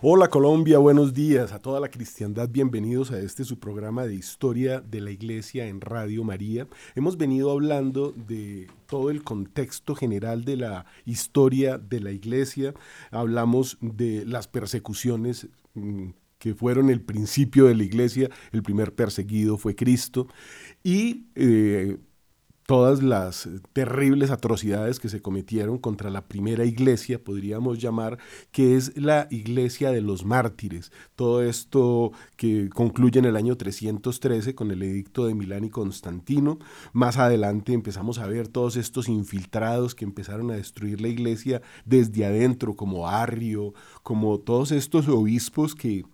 Hola Colombia, buenos días. A toda la cristiandad, bienvenidos a este su programa de historia de la iglesia en Radio María. Hemos venido hablando de todo el contexto general de la historia de la iglesia, hablamos de las persecuciones mm, que fueron el principio de la iglesia, el primer perseguido fue Cristo, y eh, todas las eh, terribles atrocidades que se cometieron contra la primera iglesia, podríamos llamar, que es la iglesia de los mártires. Todo esto que concluye en el año 313 con el edicto de Milán y Constantino. Más adelante empezamos a ver todos estos infiltrados que empezaron a destruir la iglesia desde adentro, como Arrio, como todos estos obispos que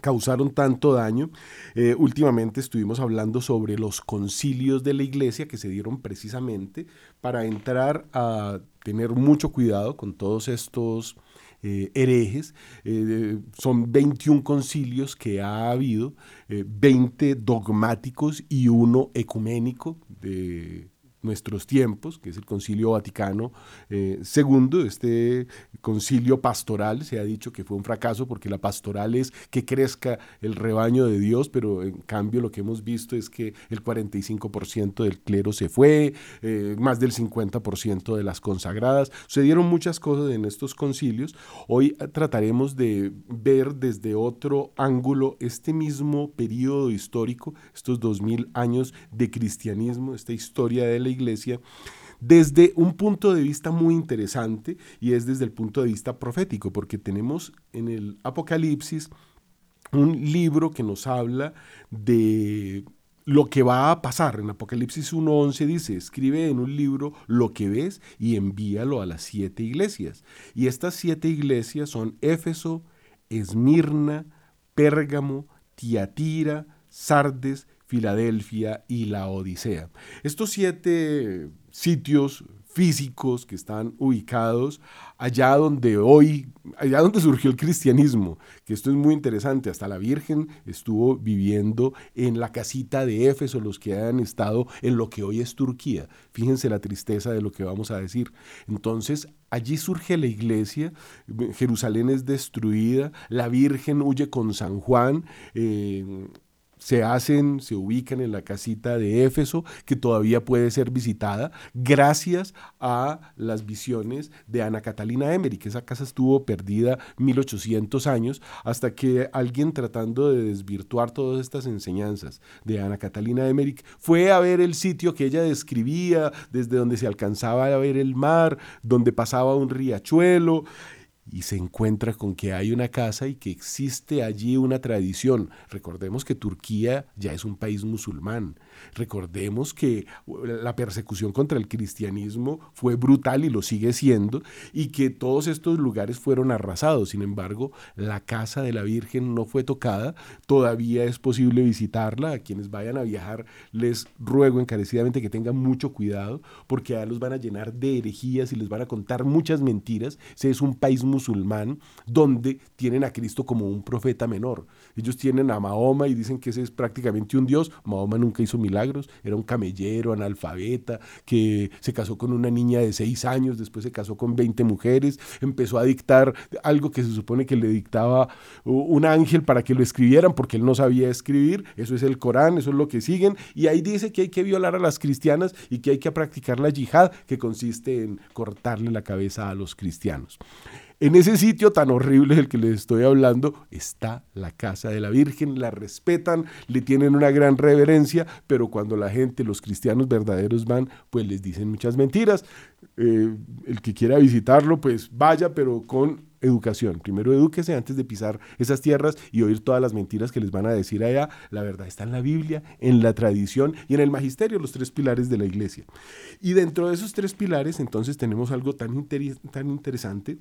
causaron tanto daño. Eh, últimamente estuvimos hablando sobre los concilios de la iglesia que se dieron precisamente para entrar a tener mucho cuidado con todos estos eh, herejes. Eh, son 21 concilios que ha habido, 20 dogmáticos y uno ecuménico de nuestros tiempos, que es el Concilio Vaticano eh, II, este concilio pastoral, se ha dicho que fue un fracaso porque la pastoral es que crezca el rebaño de Dios, pero en cambio lo que hemos visto es que el 45% del clero se fue, eh, más del 50% de las consagradas, se dieron muchas cosas en estos concilios. Hoy trataremos de ver desde otro ángulo este mismo periodo histórico, estos 2000 años de cristianismo, esta historia de iglesia desde un punto de vista muy interesante y es desde el punto de vista profético, porque tenemos en el Apocalipsis un libro que nos habla de lo que va a pasar. En Apocalipsis 1.11 dice, escribe en un libro lo que ves y envíalo a las siete iglesias. Y estas siete iglesias son Éfeso, Esmirna, Pérgamo, Tiatira, Sardes, Filadelfia y la Odisea. Estos siete sitios físicos que están ubicados allá donde hoy, allá donde surgió el cristianismo, que esto es muy interesante, hasta la Virgen estuvo viviendo en la casita de Éfeso, los que hayan estado en lo que hoy es Turquía. Fíjense la tristeza de lo que vamos a decir. Entonces, allí surge la iglesia, Jerusalén es destruida, la Virgen huye con San Juan. Eh, se hacen, se ubican en la casita de Éfeso, que todavía puede ser visitada gracias a las visiones de Ana Catalina Emery, que esa casa estuvo perdida 1800 años, hasta que alguien tratando de desvirtuar todas estas enseñanzas de Ana Catalina Emery fue a ver el sitio que ella describía, desde donde se alcanzaba a ver el mar, donde pasaba un riachuelo, y se encuentra con que hay una casa y que existe allí una tradición. Recordemos que Turquía ya es un país musulmán. Recordemos que la persecución contra el cristianismo fue brutal y lo sigue siendo y que todos estos lugares fueron arrasados. Sin embargo, la casa de la Virgen no fue tocada. Todavía es posible visitarla. A quienes vayan a viajar les ruego encarecidamente que tengan mucho cuidado porque ya los van a llenar de herejías y les van a contar muchas mentiras. Ese es un país musulmán donde tienen a Cristo como un profeta menor. Ellos tienen a Mahoma y dicen que ese es prácticamente un dios. Mahoma nunca hizo milagros, era un camellero, analfabeta, que se casó con una niña de seis años, después se casó con 20 mujeres, empezó a dictar algo que se supone que le dictaba un ángel para que lo escribieran, porque él no sabía escribir. Eso es el Corán, eso es lo que siguen. Y ahí dice que hay que violar a las cristianas y que hay que practicar la yihad, que consiste en cortarle la cabeza a los cristianos. En ese sitio tan horrible del que les estoy hablando está la casa de la Virgen, la respetan, le tienen una gran reverencia, pero cuando la gente, los cristianos verdaderos van, pues les dicen muchas mentiras. Eh, el que quiera visitarlo, pues vaya, pero con educación. Primero edúquese antes de pisar esas tierras y oír todas las mentiras que les van a decir allá. La verdad está en la Biblia, en la tradición y en el magisterio, los tres pilares de la iglesia. Y dentro de esos tres pilares, entonces tenemos algo tan, tan interesante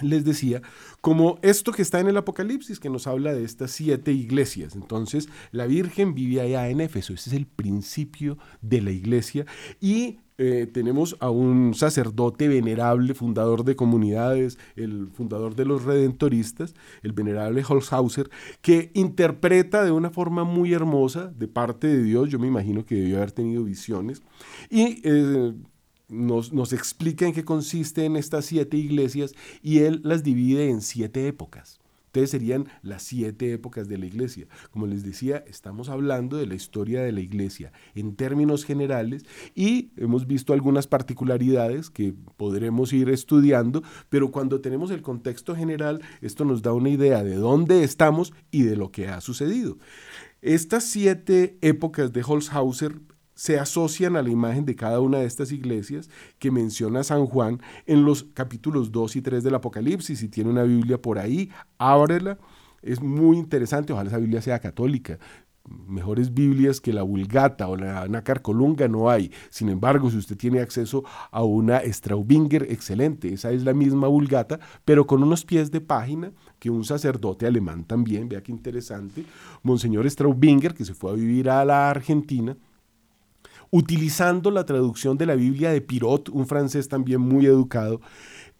les decía, como esto que está en el Apocalipsis, que nos habla de estas siete iglesias. Entonces, la Virgen vive allá en Éfeso, ese es el principio de la iglesia. Y eh, tenemos a un sacerdote venerable, fundador de comunidades, el fundador de los redentoristas, el venerable Holzhauser, que interpreta de una forma muy hermosa de parte de Dios, yo me imagino que debió haber tenido visiones, y eh, nos, explica en qué consiste en estas siete iglesias y él las divide en siete épocas. Ustedes serían las siete épocas de la iglesia. Como les decía, estamos hablando de la historia de la iglesia en términos generales y hemos visto algunas particularidades que podremos ir estudiando, pero cuando tenemos el contexto general, esto nos da una idea de dónde estamos y de lo que ha sucedido. Estas siete épocas de Holzhauser se asocian a la imagen de cada una de estas iglesias que menciona San Juan en los capítulos 2 y 3 del Apocalipsis. Si tiene una Biblia por ahí, ábrela. Es muy interesante, ojalá esa Biblia sea católica mejores Biblias que la Vulgata o la Nácar Colunga no hay. Sin embargo, si usted tiene acceso a una Straubinger, excelente. Esa es la misma Vulgata, pero con unos pies de página que un sacerdote alemán también, vea qué interesante, Monseñor Straubinger, que se fue a vivir a la Argentina, utilizando la traducción de la Biblia de Pirot, un francés también muy educado,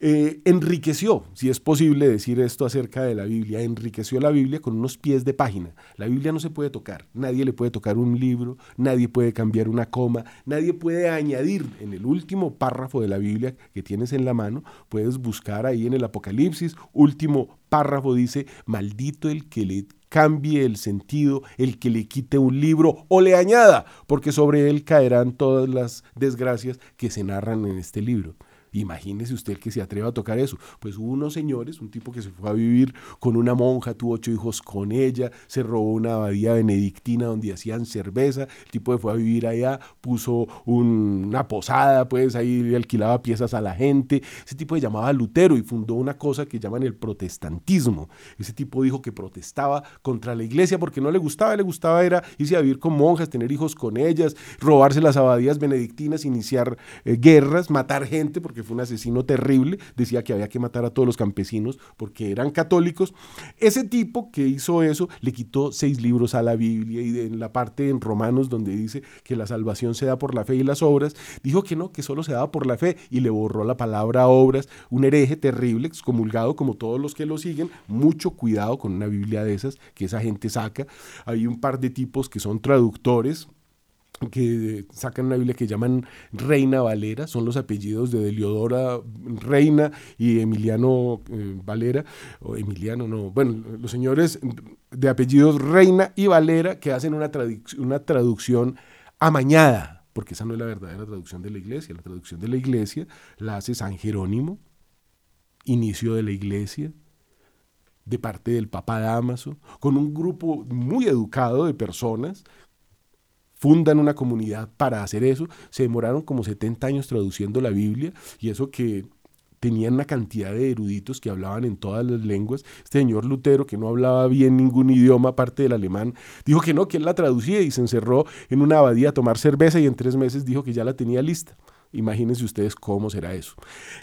eh, enriqueció, si es posible decir esto acerca de la Biblia, enriqueció la Biblia con unos pies de página. La Biblia no se puede tocar, nadie le puede tocar un libro, nadie puede cambiar una coma, nadie puede añadir en el último párrafo de la Biblia que tienes en la mano, puedes buscar ahí en el Apocalipsis, último párrafo dice, maldito el que le cambie el sentido, el que le quite un libro o le añada, porque sobre él caerán todas las desgracias que se narran en este libro. Imagínese usted que se atreva a tocar eso. Pues hubo unos señores, un tipo que se fue a vivir con una monja, tuvo ocho hijos con ella, se robó una abadía benedictina donde hacían cerveza, el tipo se fue a vivir allá, puso una posada, pues ahí alquilaba piezas a la gente. Ese tipo se llamaba Lutero y fundó una cosa que llaman el protestantismo. Ese tipo dijo que protestaba contra la iglesia porque no le gustaba, le gustaba era irse a vivir con monjas, tener hijos con ellas, robarse las abadías benedictinas, iniciar eh, guerras, matar gente, porque fue un asesino terrible, decía que había que matar a todos los campesinos porque eran católicos. Ese tipo que hizo eso le quitó seis libros a la Biblia y en la parte en Romanos donde dice que la salvación se da por la fe y las obras, dijo que no, que solo se da por la fe y le borró la palabra obras, un hereje terrible, excomulgado como todos los que lo siguen, mucho cuidado con una Biblia de esas que esa gente saca. Hay un par de tipos que son traductores, que sacan una Biblia que llaman Reina Valera, son los apellidos de Deliodora Reina y Emiliano eh, Valera, o Emiliano no, bueno, los señores de apellidos Reina y Valera que hacen una, una traducción amañada, porque esa no es la verdadera traducción de la iglesia, la traducción de la iglesia la hace San Jerónimo, inicio de la iglesia, de parte del Papa Damaso, con un grupo muy educado de personas fundan una comunidad para hacer eso. Se demoraron como 70 años traduciendo la Biblia y eso que tenían una cantidad de eruditos que hablaban en todas las lenguas. Este señor Lutero, que no hablaba bien ningún idioma aparte del alemán, dijo que no, que él la traducía y se encerró en una abadía a tomar cerveza y en tres meses dijo que ya la tenía lista. Imagínense ustedes cómo será eso.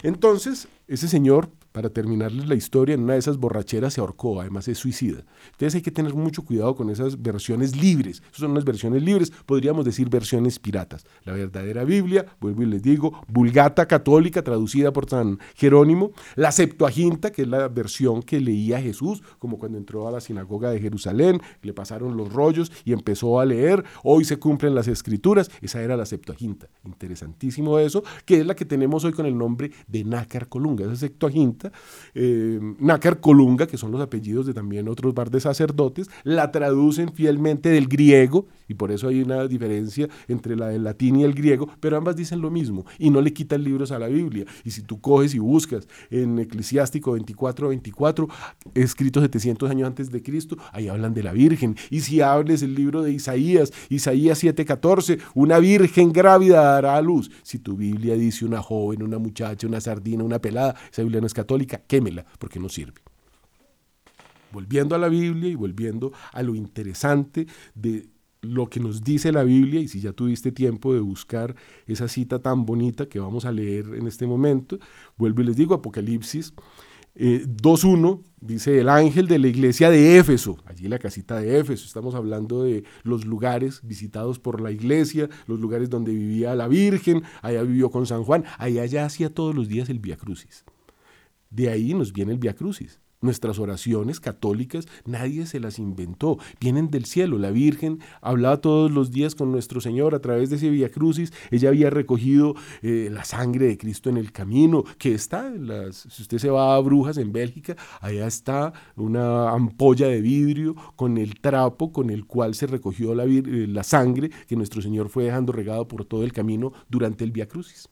Entonces, ese señor para terminarles la historia, en una de esas borracheras se ahorcó, además es suicida. Entonces hay que tener mucho cuidado con esas versiones libres. son unas versiones libres, podríamos decir versiones piratas. La verdadera Biblia, vuelvo y les digo, Vulgata católica, traducida por San Jerónimo, la Septuaginta, que es la versión que leía Jesús, como cuando entró a la sinagoga de Jerusalén, le pasaron los rollos y empezó a leer, hoy se cumplen las escrituras, esa era la Septuaginta. Interesantísimo eso, que es la que tenemos hoy con el nombre de Nácar Colunga. Esa Septuaginta eh, Nácar Colunga, que son los apellidos de también otros bar de sacerdotes, la traducen fielmente del griego, y por eso hay una diferencia entre la del latín y el griego, pero ambas dicen lo mismo, y no le quitan libros a la Biblia. Y si tú coges y buscas en Eclesiástico 24, 24, escrito 700 años antes de Cristo, ahí hablan de la Virgen. Y si hables el libro de Isaías, Isaías 7:14, una virgen grávida dará a luz. Si tu Biblia dice una joven, una muchacha, una sardina, una pelada, esa Biblia no es católica quémela, porque no sirve. Volviendo a la Biblia y volviendo a lo interesante de lo que nos dice la Biblia, y si ya tuviste tiempo de buscar esa cita tan bonita que vamos a leer en este momento, vuelvo y les digo, Apocalipsis 2.1 eh, dice el ángel de la iglesia de Éfeso, allí la casita de Éfeso, estamos hablando de los lugares visitados por la iglesia, los lugares donde vivía la Virgen, allá vivió con San Juan, allá ya hacía todos los días el Via Crucis. De ahí nos viene el Via Crucis. Nuestras oraciones católicas nadie se las inventó, vienen del cielo. La Virgen hablaba todos los días con nuestro Señor a través de ese Via Crucis. Ella había recogido eh, la sangre de Cristo en el camino, que está, en las, si usted se va a Brujas en Bélgica, allá está una ampolla de vidrio con el trapo con el cual se recogió la, eh, la sangre que nuestro Señor fue dejando regado por todo el camino durante el Via Crucis.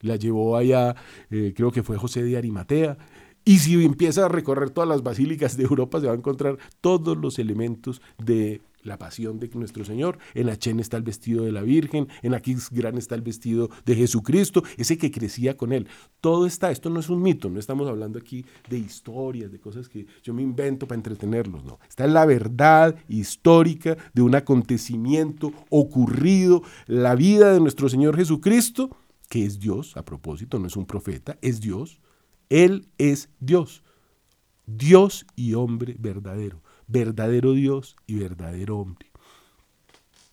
La llevó allá, eh, creo que fue José de Arimatea. Y si empieza a recorrer todas las basílicas de Europa, se va a encontrar todos los elementos de la pasión de nuestro Señor. En Achen está el vestido de la Virgen, en Aquisgrán está el vestido de Jesucristo, ese que crecía con él. Todo está, esto no es un mito, no estamos hablando aquí de historias, de cosas que yo me invento para entretenerlos, no. Está en la verdad histórica de un acontecimiento ocurrido, la vida de nuestro Señor Jesucristo, que es Dios, a propósito, no es un profeta, es Dios. Él es Dios, Dios y hombre verdadero, verdadero Dios y verdadero hombre.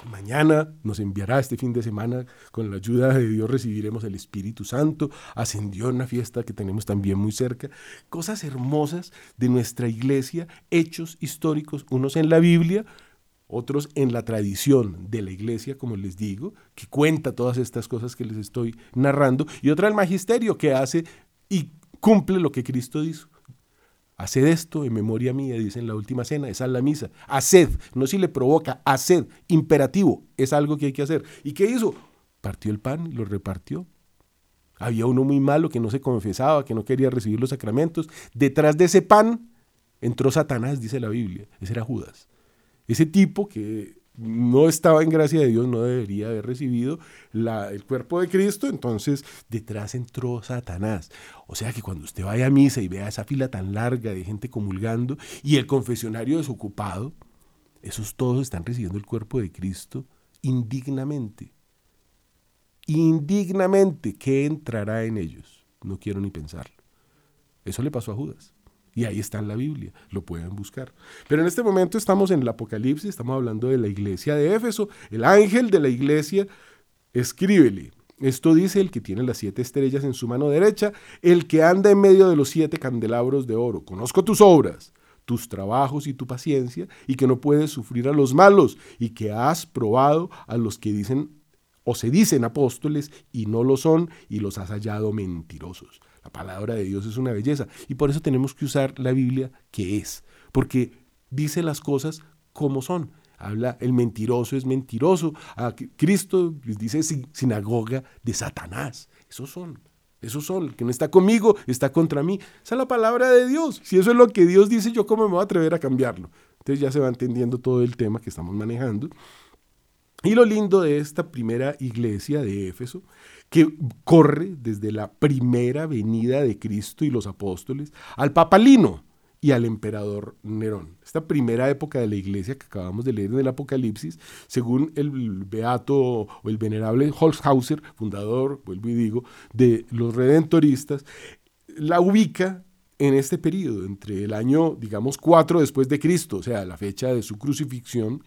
Mañana nos enviará este fin de semana, con la ayuda de Dios recibiremos el Espíritu Santo, ascendió una fiesta que tenemos también muy cerca, cosas hermosas de nuestra iglesia, hechos históricos, unos en la Biblia, otros en la tradición de la iglesia, como les digo, que cuenta todas estas cosas que les estoy narrando, y otra el magisterio que hace y cumple lo que Cristo dijo. Haced esto en memoria mía, dice en la última cena, esa es la misa. Haced, no si le provoca, haced, imperativo, es algo que hay que hacer. ¿Y qué hizo? Partió el pan y lo repartió. Había uno muy malo que no se confesaba, que no quería recibir los sacramentos. Detrás de ese pan entró Satanás, dice la Biblia. Ese era Judas. Ese tipo que no estaba en gracia de Dios, no debería haber recibido el cuerpo de Cristo, entonces detrás entró Satanás. O sea que cuando usted vaya a misa y vea esa fila tan larga de gente comulgando y el confesionario desocupado, esos todos están recibiendo el cuerpo de Cristo indignamente. Indignamente, ¿qué entrará en ellos? No quiero ni pensarlo. Eso le pasó a Judas. Y ahí está en la Biblia, lo pueden buscar. Pero en este momento estamos en el Apocalipsis, estamos hablando de la iglesia de Éfeso. El ángel de la iglesia, escríbele. Esto dice el que tiene las siete estrellas en su mano derecha, el que anda en medio de los siete candelabros de oro. Conozco tus obras, tus trabajos y tu paciencia, y que no puedes sufrir a los malos, y que has probado a los que dicen o se dicen apóstoles y no lo son, y los has hallado mentirosos. La palabra de Dios es una belleza y por eso tenemos que usar la Biblia que es, porque dice las cosas como son. Habla, el mentiroso es mentiroso. A Cristo les dice sinagoga de Satanás. Esos son. Esos son. El que no está conmigo está contra mí. Esa es la palabra de Dios. Si eso es lo que Dios dice, yo cómo me voy a atrever a cambiarlo. Entonces ya se va entendiendo todo el tema que estamos manejando. Y lo lindo de esta primera iglesia de Éfeso que corre desde la primera venida de Cristo y los apóstoles al papalino y al emperador Nerón. Esta primera época de la iglesia que acabamos de leer en el Apocalipsis, según el beato o el venerable Holzhauser, fundador, vuelvo y digo, de los redentoristas, la ubica en este periodo, entre el año, digamos, 4 después de Cristo, o sea, la fecha de su crucifixión,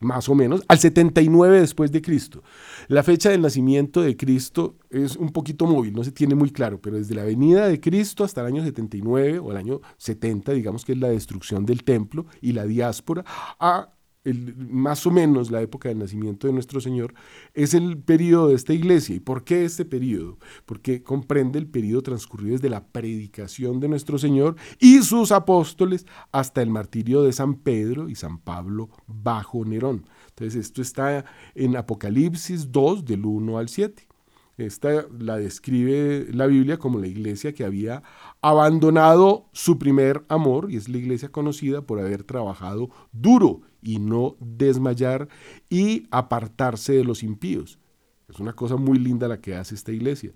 más o menos, al 79 después de Cristo. La fecha del nacimiento de Cristo es un poquito móvil, no se tiene muy claro, pero desde la venida de Cristo hasta el año 79 o el año 70, digamos que es la destrucción del templo y la diáspora, a más o menos la época del nacimiento de nuestro Señor, es el periodo de esta iglesia. ¿Y por qué este periodo? Porque comprende el periodo transcurrido desde la predicación de nuestro Señor y sus apóstoles hasta el martirio de San Pedro y San Pablo bajo Nerón. Entonces esto está en Apocalipsis 2 del 1 al 7. Esta la describe la Biblia como la iglesia que había abandonado su primer amor y es la iglesia conocida por haber trabajado duro y no desmayar y apartarse de los impíos. Es una cosa muy linda la que hace esta iglesia.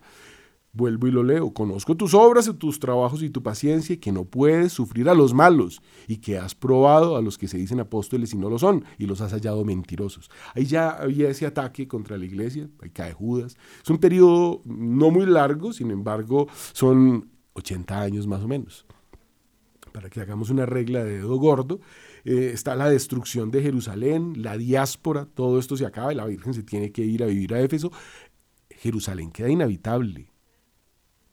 Vuelvo y lo leo. Conozco tus obras y tus trabajos y tu paciencia, que no puedes sufrir a los malos, y que has probado a los que se dicen apóstoles y no lo son, y los has hallado mentirosos. Ahí ya había ese ataque contra la iglesia, ahí cae Judas. Es un periodo no muy largo, sin embargo, son 80 años más o menos. Para que hagamos una regla de dedo gordo, eh, está la destrucción de Jerusalén, la diáspora, todo esto se acaba y la Virgen se tiene que ir a vivir a Éfeso. Jerusalén queda inhabitable.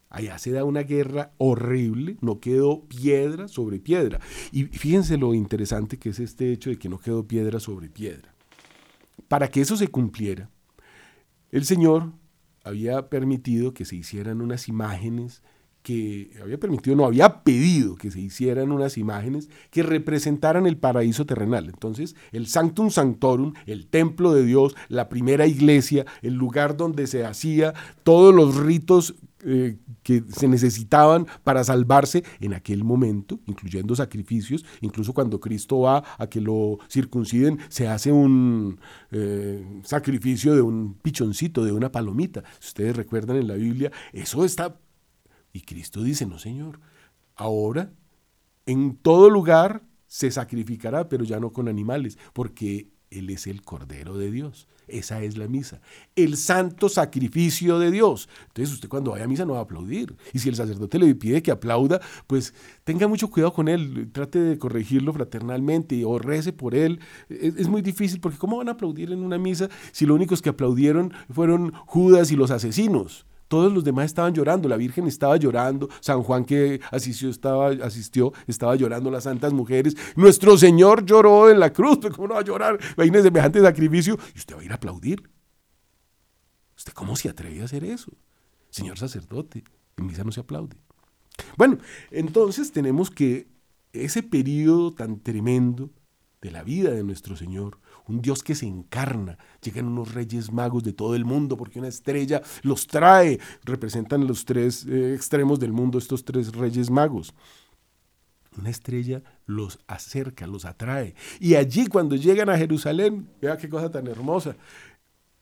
Allá se da una guerra horrible, no quedó piedra sobre piedra. Y fíjense lo interesante que es este hecho de que no quedó piedra sobre piedra. Para que eso se cumpliera, el Señor había permitido que se hicieran unas imágenes que había permitido, no había pedido que se hicieran unas imágenes que representaran el paraíso terrenal. Entonces, el Sanctum Sanctorum, el templo de Dios, la primera iglesia, el lugar donde se hacía todos los ritos eh, que se necesitaban para salvarse en aquel momento, incluyendo sacrificios, incluso cuando Cristo va a que lo circunciden, se hace un eh, sacrificio de un pichoncito, de una palomita. Si ustedes recuerdan en la Biblia, eso está y Cristo dice, no Señor, ahora en todo lugar se sacrificará, pero ya no con animales, porque Él es el Cordero de Dios. Esa es la misa. El santo sacrificio de Dios. Entonces usted cuando vaya a misa no va a aplaudir. Y si el sacerdote le pide que aplauda, pues tenga mucho cuidado con él. Trate de corregirlo fraternalmente o rece por él. Es, es muy difícil porque ¿cómo van a aplaudir en una misa si los únicos que aplaudieron fueron Judas y los asesinos? Todos los demás estaban llorando, la Virgen estaba llorando, San Juan que asistió estaba, asistió, estaba llorando, las santas mujeres, nuestro Señor lloró en la cruz, pero ¿cómo no va a llorar? Imagínese semejante sacrificio y usted va a ir a aplaudir. ¿Usted cómo se atreve a hacer eso? Señor sacerdote, en misa no se aplaude. Bueno, entonces tenemos que ese periodo tan tremendo de la vida de nuestro Señor un Dios que se encarna. Llegan unos reyes magos de todo el mundo porque una estrella los trae. Representan los tres eh, extremos del mundo estos tres reyes magos. Una estrella los acerca, los atrae. Y allí cuando llegan a Jerusalén, vea qué cosa tan hermosa.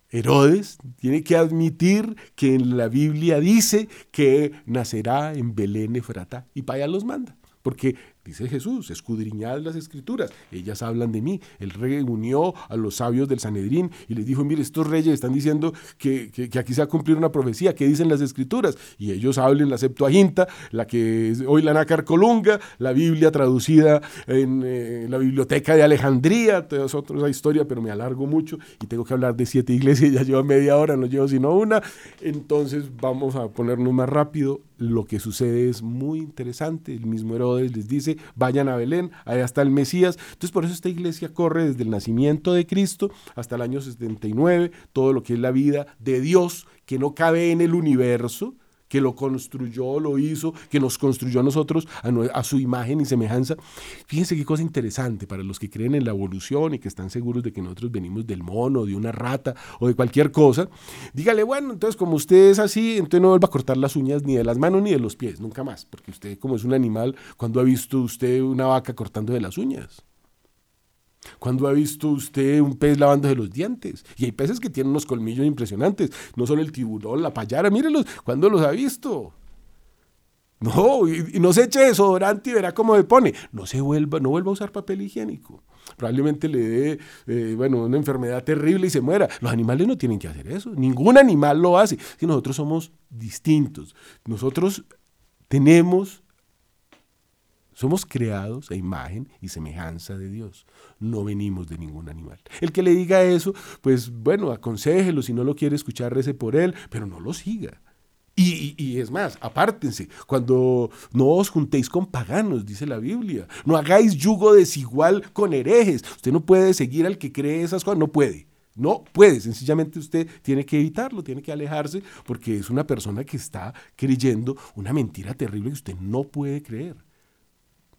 Herodes tiene que admitir que en la Biblia dice que nacerá en Belén Efrata y para allá los manda. Porque Dice Jesús, escudriñad las escrituras, ellas hablan de mí. El rey unió a los sabios del Sanedrín y les dijo, mire, estos reyes están diciendo que, aquí se va a cumplir una profecía, ¿qué dicen las escrituras? Y ellos hablan la Septuaginta, la que es hoy la Nácar Colunga, la Biblia traducida en eh, la biblioteca de Alejandría, toda otra historia, pero me alargo mucho y tengo que hablar de siete iglesias, ya llevo media hora, no llevo sino una, entonces vamos a ponernos más rápido. Lo que sucede es muy interesante, el mismo Herodes les dice, vayan a Belén, allá está el Mesías. Entonces por eso esta iglesia corre desde el nacimiento de Cristo hasta el año 79, todo lo que es la vida de Dios que no cabe en el universo, que lo construyó, lo hizo, que nos construyó a nosotros a, su imagen y semejanza. Fíjense qué cosa interesante para los que creen en la evolución y que están seguros de que nosotros venimos del mono, de una rata o de cualquier cosa. Dígale, bueno, entonces como usted es así, entonces no vuelva a cortar las uñas ni de las manos ni de los pies, nunca más, porque usted como es un animal, cuando ha visto usted una vaca cortando de las uñas? ¿Cuándo ha visto usted un pez lavándose los dientes? Y hay peces que tienen unos colmillos impresionantes. No solo el tiburón, la payara, mírenlos. ¿Cuándo los ha visto? No, y, no se eche desodorante y verá cómo se pone. No se vuelva, no vuelva a usar papel higiénico. Probablemente le dé, eh, bueno, una enfermedad terrible y se muera. Los animales no tienen que hacer eso. Ningún animal lo hace. Si nosotros somos distintos. Nosotros tenemos somos creados a imagen y semejanza de Dios. No venimos de ningún animal. El que le diga eso, pues bueno, aconsejelo. Si no lo quiere escuchar, rece por él, pero no lo siga. Y, es más, apártense, cuando no os juntéis con paganos, dice la Biblia. No hagáis yugo desigual con herejes. Usted no puede seguir al que cree esas cosas, no puede. No puede, sencillamente usted tiene que evitarlo, tiene que alejarse, porque es una persona que está creyendo una mentira terrible que usted no puede creer.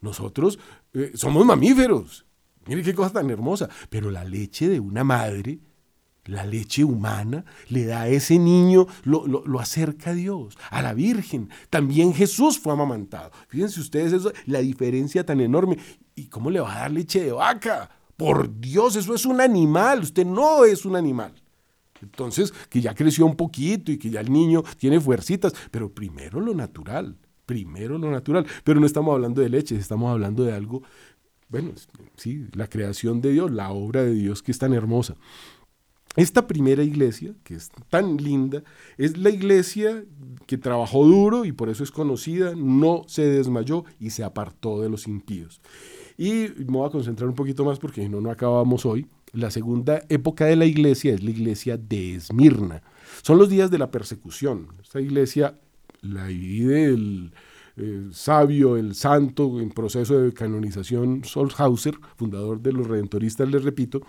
Nosotros eh, somos mamíferos. Mire qué cosa tan hermosa. Pero la leche de una madre, la leche humana, le da a ese niño, lo, lo, acerca a Dios, a la Virgen. También Jesús fue amamantado. Fíjense ustedes eso, la diferencia tan enorme. ¿Y cómo le va a dar leche de vaca? Por Dios, eso es un animal. Usted no es un animal. Entonces, que ya creció un poquito y que ya el niño tiene fuercitas, pero primero lo natural primero lo natural. Pero no estamos hablando de leche, estamos hablando de algo, bueno, sí, la creación de Dios, la obra de Dios que es tan hermosa. Esta primera iglesia, que es tan linda, es la iglesia que trabajó duro y por eso es conocida, no se desmayó y se apartó de los impíos. Y me voy a concentrar un poquito más porque no, no acabamos hoy. La segunda época de la iglesia es la iglesia de Esmirna. Son los días de la persecución. Esta iglesia la divide el eh, sabio, el santo en proceso de canonización Solhauser, fundador de los redentoristas, les repito,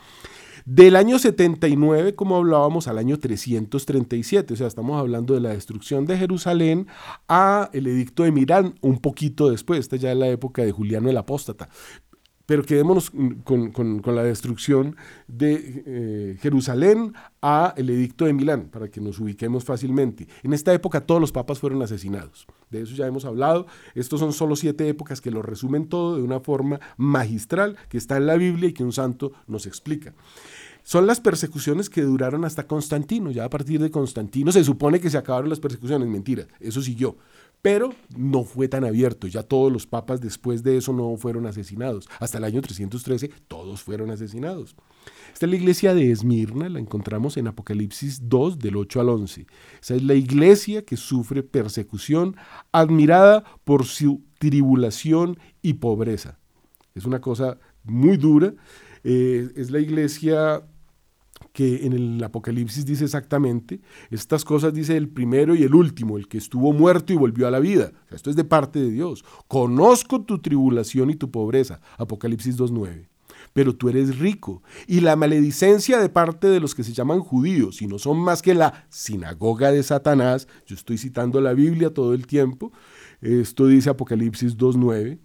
del año 79, como hablábamos, al año 337, o sea, estamos hablando de la destrucción de Jerusalén a el edicto de Milán un poquito después, esta ya es la época de Juliano el Apóstata. Pero quedémonos con, la destrucción de eh, Jerusalén a el edicto de Milán, para que nos ubiquemos fácilmente. En esta época todos los papas fueron asesinados. De eso ya hemos hablado. Estos son solo siete épocas que lo resumen todo de una forma magistral que está en la Biblia y que un santo nos explica. Son las persecuciones que duraron hasta Constantino. Ya a partir de Constantino se supone que se acabaron las persecuciones. Mentira, eso siguió pero no fue tan abierto. Ya todos los papas después de eso no fueron asesinados. Hasta el año 313 todos fueron asesinados. Esta es la iglesia de Esmirna, la encontramos en Apocalipsis 2 del 8 al 11. Esa es la iglesia que sufre persecución, admirada por su tribulación y pobreza. Es una cosa muy dura. Eh, es la iglesia que en el Apocalipsis dice exactamente, estas cosas dice el primero y el último, el que estuvo muerto y volvió a la vida. esto es de parte de Dios. Conozco tu tribulación y tu pobreza. Apocalipsis 2.9. Pero tú eres rico. Y la maledicencia de parte de los que se llaman judíos, y no son más que la sinagoga de Satanás, yo estoy citando la Biblia todo el tiempo, esto dice Apocalipsis 2.9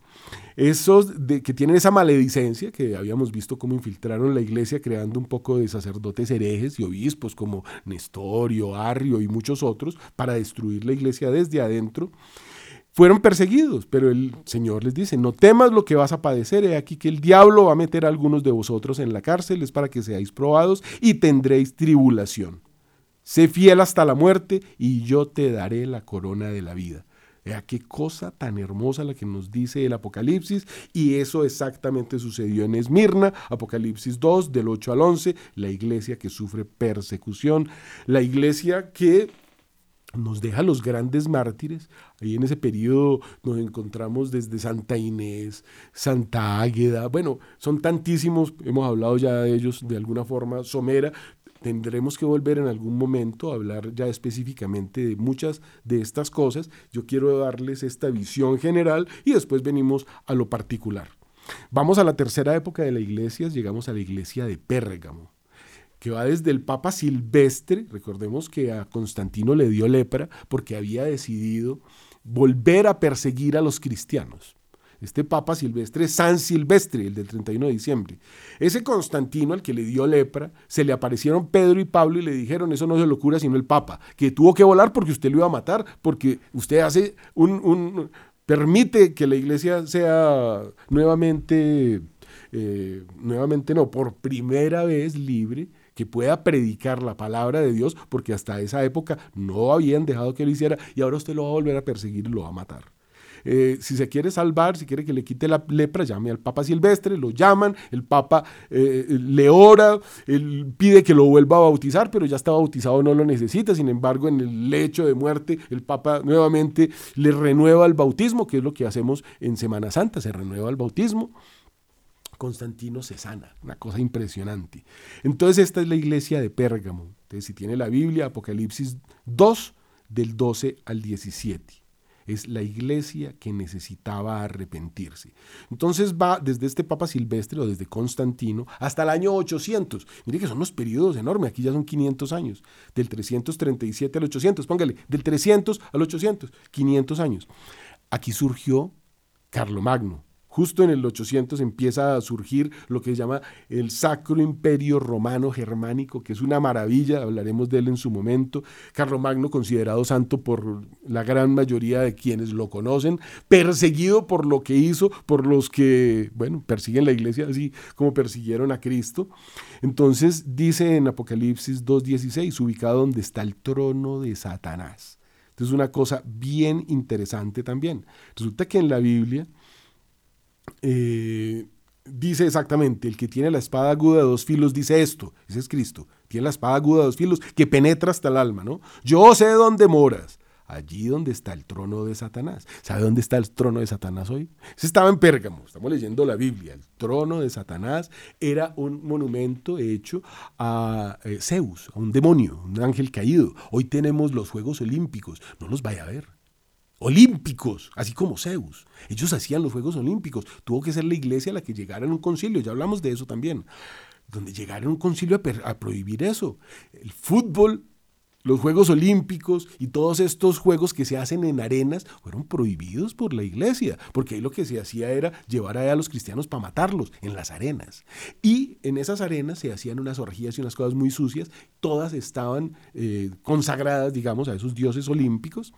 esos que tienen esa maledicencia, que habíamos visto cómo infiltraron la iglesia creando un poco de sacerdotes herejes y obispos como Nestorio, Arrio y muchos otros, para destruir la iglesia desde adentro, fueron perseguidos, pero el Señor les dice, no temas lo que vas a padecer, he aquí que el diablo va a meter a algunos de vosotros en la cárcel, es para que seáis probados y tendréis tribulación. Sé fiel hasta la muerte y yo te daré la corona de la vida. Vea qué cosa tan hermosa la que nos dice el Apocalipsis y eso exactamente sucedió en Esmirna, Apocalipsis 2 del 8 al 11, la iglesia que sufre persecución, la iglesia que nos deja los grandes mártires. Ahí en ese periodo nos encontramos desde Santa Inés, Santa Águeda, bueno, son tantísimos, hemos hablado ya de ellos de alguna forma somera, Tendremos que volver en algún momento a hablar ya específicamente de muchas de estas cosas. Yo quiero darles esta visión general y después venimos a lo particular. Vamos a la tercera época de la iglesia, llegamos a la iglesia de Pérgamo, que va desde el Papa Silvestre, recordemos que a Constantino le dio lepra porque había decidido volver a perseguir a los cristianos este Papa Silvestre, San Silvestre, el del 31 de diciembre. Ese Constantino, al que le dio lepra, se le aparecieron Pedro y Pablo y le dijeron, eso no es locura, sino el Papa, que tuvo que volar porque usted lo iba a matar, porque usted hace un, permite que la iglesia sea nuevamente, eh, nuevamente no, por primera vez libre, que pueda predicar la palabra de Dios, porque hasta esa época no habían dejado que lo hiciera y ahora usted lo va a volver a perseguir y lo va a matar. Eh, si se quiere salvar, si quiere que le quite la lepra, llame al Papa Silvestre, lo llaman, el Papa eh, le ora, pide que lo vuelva a bautizar, pero ya está bautizado, no lo necesita, sin embargo, en el lecho de muerte, el Papa nuevamente le renueva el bautismo, que es lo que hacemos en Semana Santa, se renueva el bautismo. Constantino se sana, una cosa impresionante. Entonces esta es la iglesia de Pérgamo. Entonces si tiene la Biblia, Apocalipsis 2, del 12 al 17 es la iglesia que necesitaba arrepentirse. Entonces va desde este Papa Silvestre o desde Constantino hasta el año 800. Mire que son unos periodos enormes, aquí ya son 500 años, del 337 al 800, póngale, del 300 al 800, 500 años. Aquí surgió Carlomagno, Justo en el 800 empieza a surgir lo que se llama el Sacro Imperio Romano Germánico, que es una maravilla, hablaremos de él en su momento. Carlomagno, considerado santo por la gran mayoría de quienes lo conocen, perseguido por lo que hizo, por los que, bueno, persiguen la iglesia así como persiguieron a Cristo. Entonces dice en Apocalipsis 2.16, ubicado donde está el trono de Satanás. Entonces una cosa bien interesante también. Resulta que en la Biblia eh, dice exactamente, el que tiene la espada aguda de dos filos dice esto, ese es Cristo, tiene la espada aguda de dos filos que penetra hasta el alma, ¿no? Yo sé dónde moras, allí donde está el trono de Satanás. ¿Sabe dónde está el trono de Satanás hoy? Ese estaba en Pérgamo, estamos leyendo la Biblia. El trono de Satanás era un monumento hecho a eh, Zeus, a un demonio, un ángel caído. Hoy tenemos los Juegos Olímpicos, no los vaya a ver. Olímpicos, así como Zeus. Ellos hacían los Juegos Olímpicos. Tuvo que ser la iglesia la que llegara en un concilio, ya hablamos de eso también, donde llegara en un concilio a, prohibir eso. El fútbol los Juegos Olímpicos y todos estos juegos que se hacen en arenas fueron prohibidos por la iglesia, porque ahí lo que se hacía era llevar a los cristianos para matarlos en las arenas. Y en esas arenas se hacían unas orgías y unas cosas muy sucias, todas estaban eh, consagradas, digamos, a esos dioses olímpicos.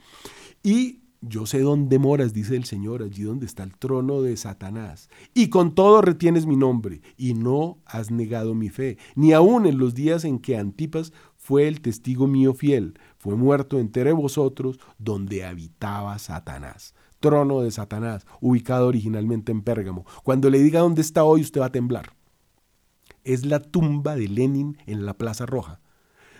Y yo sé dónde moras, dice el Señor, allí donde está el trono de Satanás. Y con todo retienes mi nombre, y no has negado mi fe, ni aun en los días en que Antipas fue el testigo mío fiel, fue muerto entre vosotros donde habitaba Satanás. Trono de Satanás, ubicado originalmente en Pérgamo. Cuando le diga dónde está hoy, usted va a temblar. Es la tumba de Lenin en la Plaza Roja.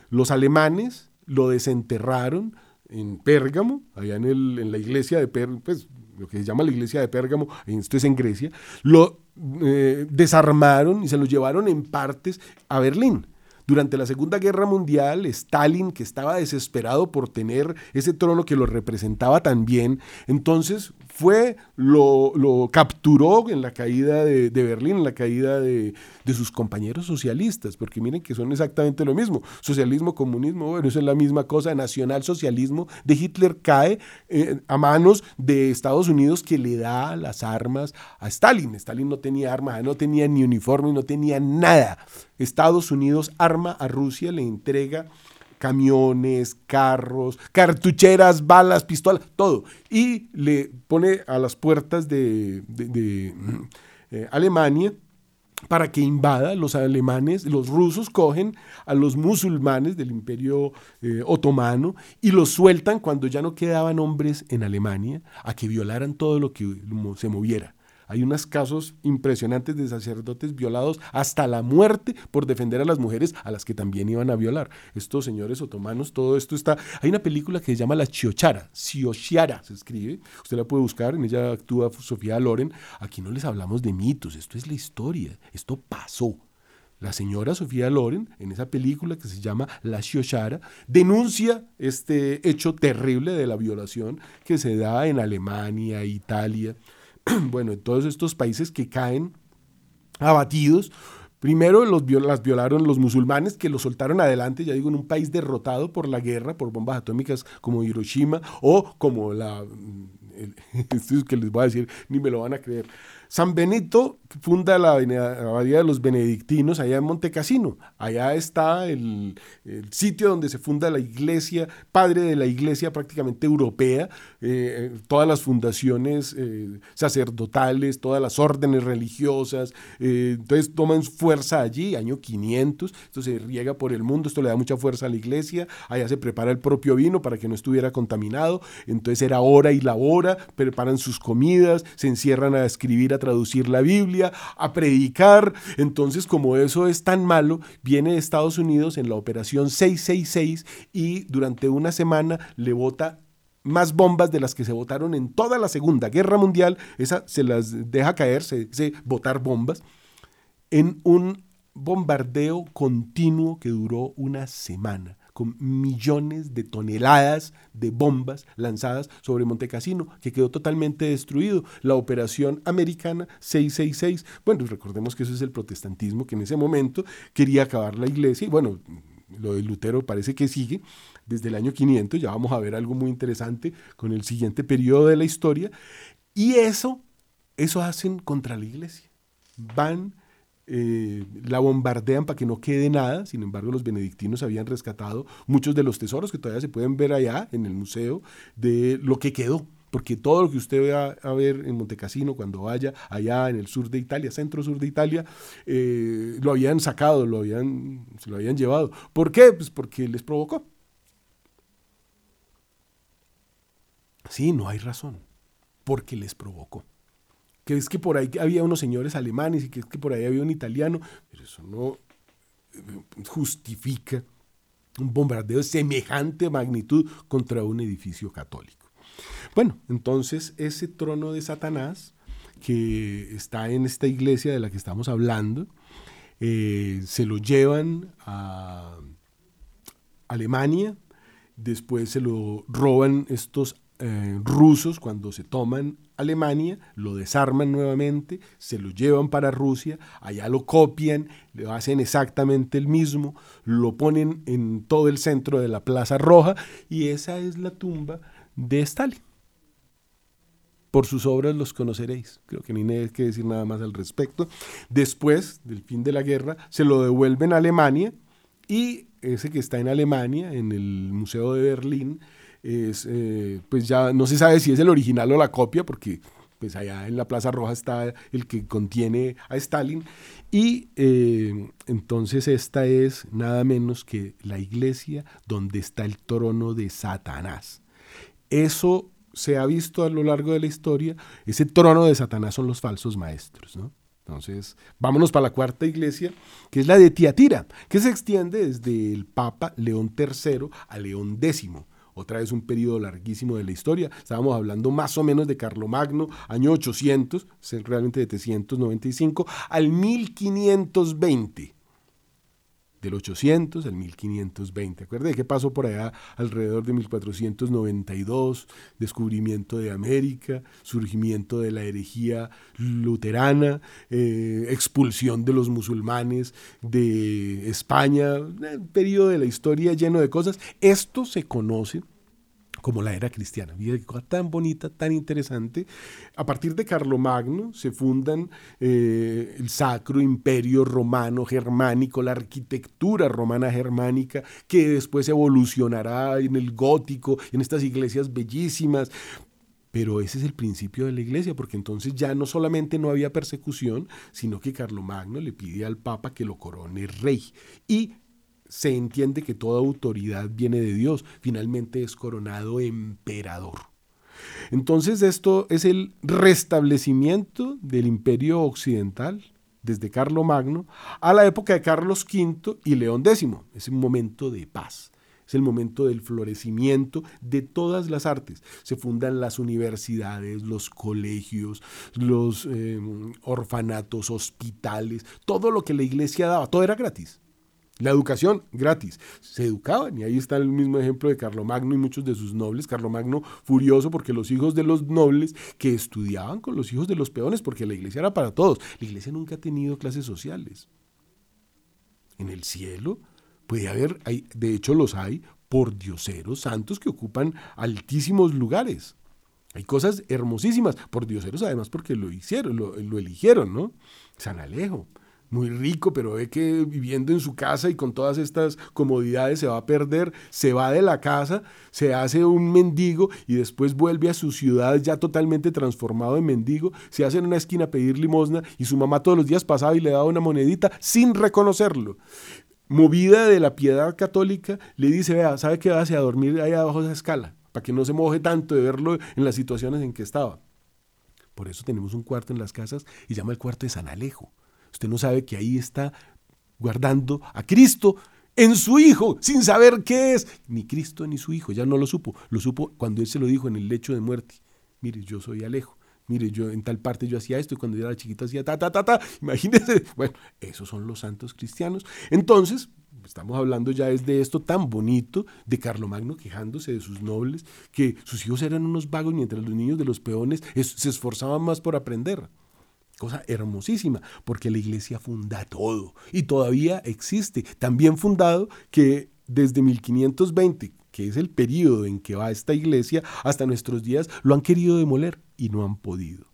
Los alemanes lo desenterraron en Pérgamo, allá en, en la iglesia de Pérgamo, pues lo que se llama la iglesia de Pérgamo, esto es en Grecia, lo eh, desarmaron y se lo llevaron en partes a Berlín. Durante la Segunda Guerra Mundial, Stalin, que estaba desesperado por tener ese trono que lo representaba tan bien, entonces fue, lo, capturó en la caída de, Berlín, en la caída de, sus compañeros socialistas, porque miren que son exactamente lo mismo. Socialismo, comunismo, bueno, eso es la misma cosa. Nacionalsocialismo de Hitler cae eh, a manos de Estados Unidos que le da las armas a Stalin. Stalin no tenía armas, no tenía ni uniforme, no tenía nada. Estados Unidos arma a Rusia, le entrega camiones, carros, cartucheras, balas, pistolas, todo. Y le pone a las puertas de, eh, Alemania para que invada, los alemanes, los rusos cogen a los musulmanes del imperio eh, otomano y los sueltan cuando ya no quedaban hombres en Alemania a que violaran todo lo que se moviera. Hay unos casos impresionantes de sacerdotes violados hasta la muerte por defender a las mujeres a las que también iban a violar. Estos señores otomanos, todo esto está... Hay una película que se llama La Chiochara, Siochiara se escribe, usted la puede buscar, en ella actúa Sofía Loren. Aquí no les hablamos de mitos, esto es la historia, esto pasó. La señora Sofía Loren, en esa película que se llama La Chiochara, denuncia este hecho terrible de la violación que se da en Alemania, Italia, bueno, en todos estos países que caen abatidos, Primero los las violaron los musulmanes que los soltaron adelante, ya digo, en un país derrotado por la guerra, por bombas atómicas como Hiroshima o como la... Esto que les voy a decir, ni me lo van a creer. San Benito funda la abadía de los benedictinos allá en Montecassino. Allá está el, sitio donde se funda la iglesia, padre de la iglesia prácticamente europea, eh, eh, todas las fundaciones eh, sacerdotales, todas las órdenes religiosas. entonces toman fuerza allí, año 500, esto se riega por el mundo, esto le da mucha fuerza a la iglesia, allá se prepara el propio vino para que no estuviera contaminado, entonces era hora y la hora, preparan sus comidas, se encierran a escribir, a traducir la Biblia, a predicar. Entonces, como eso es tan malo, viene de Estados Unidos en la operación 666 y durante una semana le vota más bombas de las que se votaron en toda la Segunda Guerra Mundial. Esa se las deja caer, se dice votar bombas, en un bombardeo continuo que duró una semana con millones de toneladas de bombas lanzadas sobre Montecassino, que quedó totalmente destruido. La operación americana 666, bueno, recordemos que eso es el protestantismo que en ese momento quería acabar la iglesia, y bueno, lo de Lutero parece que sigue desde el año 500, ya vamos a ver algo muy interesante con el siguiente periodo de la historia, y eso, eso hacen contra la iglesia. Van eh, la bombardean para que no quede nada. Sin embargo, los benedictinos habían rescatado muchos de los tesoros que todavía se pueden ver allá en el museo de lo que quedó. Porque todo lo que usted va a ver en Montecassino cuando vaya allá en el sur de Italia, centro sur de Italia, eh, lo habían sacado, lo habían, se lo habían llevado. ¿Por qué? Pues porque les provocó. Sí, no hay razón. Porque les provocó que es que por ahí había unos señores alemanes y que es que por ahí había un italiano, pero eso no eh, justifica un bombardeo de semejante magnitud contra un edificio católico. Bueno, entonces ese trono de Satanás que está en esta iglesia de la que estamos hablando, eh, se lo llevan a Alemania, después se lo roban estos eh, rusos cuando se toman Alemania, lo desarman nuevamente, se lo llevan para Rusia, allá lo copian, lo hacen exactamente el mismo, lo ponen en todo el centro de la Plaza Roja y esa es la tumba de Stalin. Por sus obras los conoceréis. Creo que ni hay que decir nada más al respecto. Después del fin de la guerra, se lo devuelven a Alemania y ese que está en Alemania, en el Museo de Berlín, eh, pues ya no se sabe si es el original o la copia, porque pues allá en la Plaza Roja está el que contiene a Stalin. Y eh, entonces esta es nada menos que la iglesia donde está el trono de Satanás. Eso se ha visto a lo largo de la historia. Ese trono de Satanás son los falsos maestros, Entonces, vámonos para la cuarta iglesia, que es la de Tiatira, que se extiende desde el Papa León III a León X otra vez un periodo larguísimo de la historia. Estábamos hablando más o menos de Carlomagno, año 800, realmente de 795, al 1520. Del 800 al 1520. Acuérdense qué pasó por allá alrededor de 1492, descubrimiento de América, surgimiento de la herejía luterana, eh, expulsión de los musulmanes de España, un periodo de la historia lleno de cosas. Esto se conoce como la era cristiana. Cosa tan bonita, tan interesante. A partir de Carlomagno se fundan eh, el Sacro Imperio Romano Germánico, la arquitectura romana germánica, que después evolucionará en el gótico, en estas iglesias bellísimas. Pero ese es el principio de la iglesia, porque entonces ya no solamente no había persecución, sino que Carlomagno le pide al Papa que lo corone rey. Y se entiende que toda autoridad viene de Dios. Finalmente es coronado emperador. Entonces esto es el restablecimiento del imperio occidental desde Magno a la época de Carlos V y León X. Es un momento de paz. Es el momento del florecimiento de todas las artes. Se fundan las universidades, los colegios, los eh, orfanatos, hospitales, todo lo que la iglesia daba, todo era gratis. La educación gratis. Se educaban y ahí está el mismo ejemplo de Carlomagno y muchos de sus nobles. Carlomagno furioso porque los hijos de los nobles que estudiaban con los hijos de los peones, porque la iglesia era para todos. La iglesia nunca ha tenido clases sociales. En el cielo puede haber, de hecho los hay, por dioseros santos que ocupan altísimos lugares. Hay cosas hermosísimas, por dioseros además porque lo hicieron, lo, lo eligieron, ¿no? San Alejo muy rico, pero ve que viviendo en su casa y con todas estas comodidades se va a perder, se va de la casa, se hace un mendigo y después vuelve a su ciudad ya totalmente transformado en mendigo, se hace en una esquina a pedir limosna y su mamá todos los días pasaba y le daba una monedita sin reconocerlo. Movida de la piedad católica, le dice, vea, ¿sabe qué hace a dormir ahí abajo de esa escala? Para que no se moje tanto de verlo en las situaciones en que estaba. Por eso tenemos un cuarto en las casas y llama el cuarto de San Alejo Usted no sabe que ahí está guardando a Cristo en su Hijo, sin saber qué es. Ni Cristo ni su Hijo, ya no lo supo. Lo supo cuando Él se lo dijo en el lecho de muerte. Mire, yo soy Alejo. Mire, yo en tal parte yo hacía esto y cuando yo era chiquito hacía ta, ta, ta, ta. Imagínense. Bueno, esos son los santos cristianos. Entonces, estamos hablando ya es de esto tan bonito de Carlomagno quejándose de sus nobles, que sus hijos eran unos vagos mientras los niños de los peones se esforzaban más por aprender. Cosa hermosísima, porque la iglesia funda todo y todavía existe. También fundado que desde 1520, que es el periodo en que va esta iglesia, hasta nuestros días, lo han querido demoler y no han podido.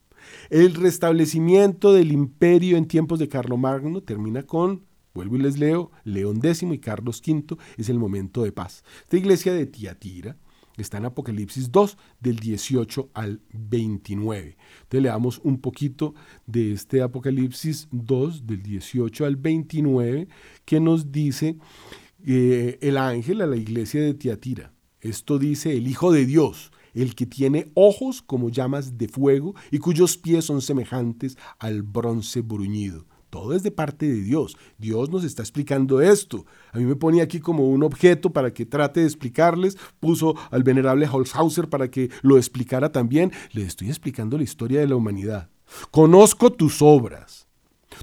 El restablecimiento del imperio en tiempos de Carlomagno termina con, vuelvo y les leo, León X y Carlos V es el momento de paz. Esta iglesia de Tiatira Está en Apocalipsis 2, del 18 al 29. Entonces leamos un poquito de este Apocalipsis 2, del 18 al 29, que nos dice eh, el ángel a la iglesia de Tiatira. Esto dice el Hijo de Dios, el que tiene ojos como llamas de fuego y cuyos pies son semejantes al bronce bruñido todo es de parte de Dios. Dios nos está explicando esto. A mí me ponía aquí como un objeto para que trate de explicarles. Puso al venerable Holzhauser para que lo explicara también. Le estoy explicando la historia de la humanidad. Conozco tus obras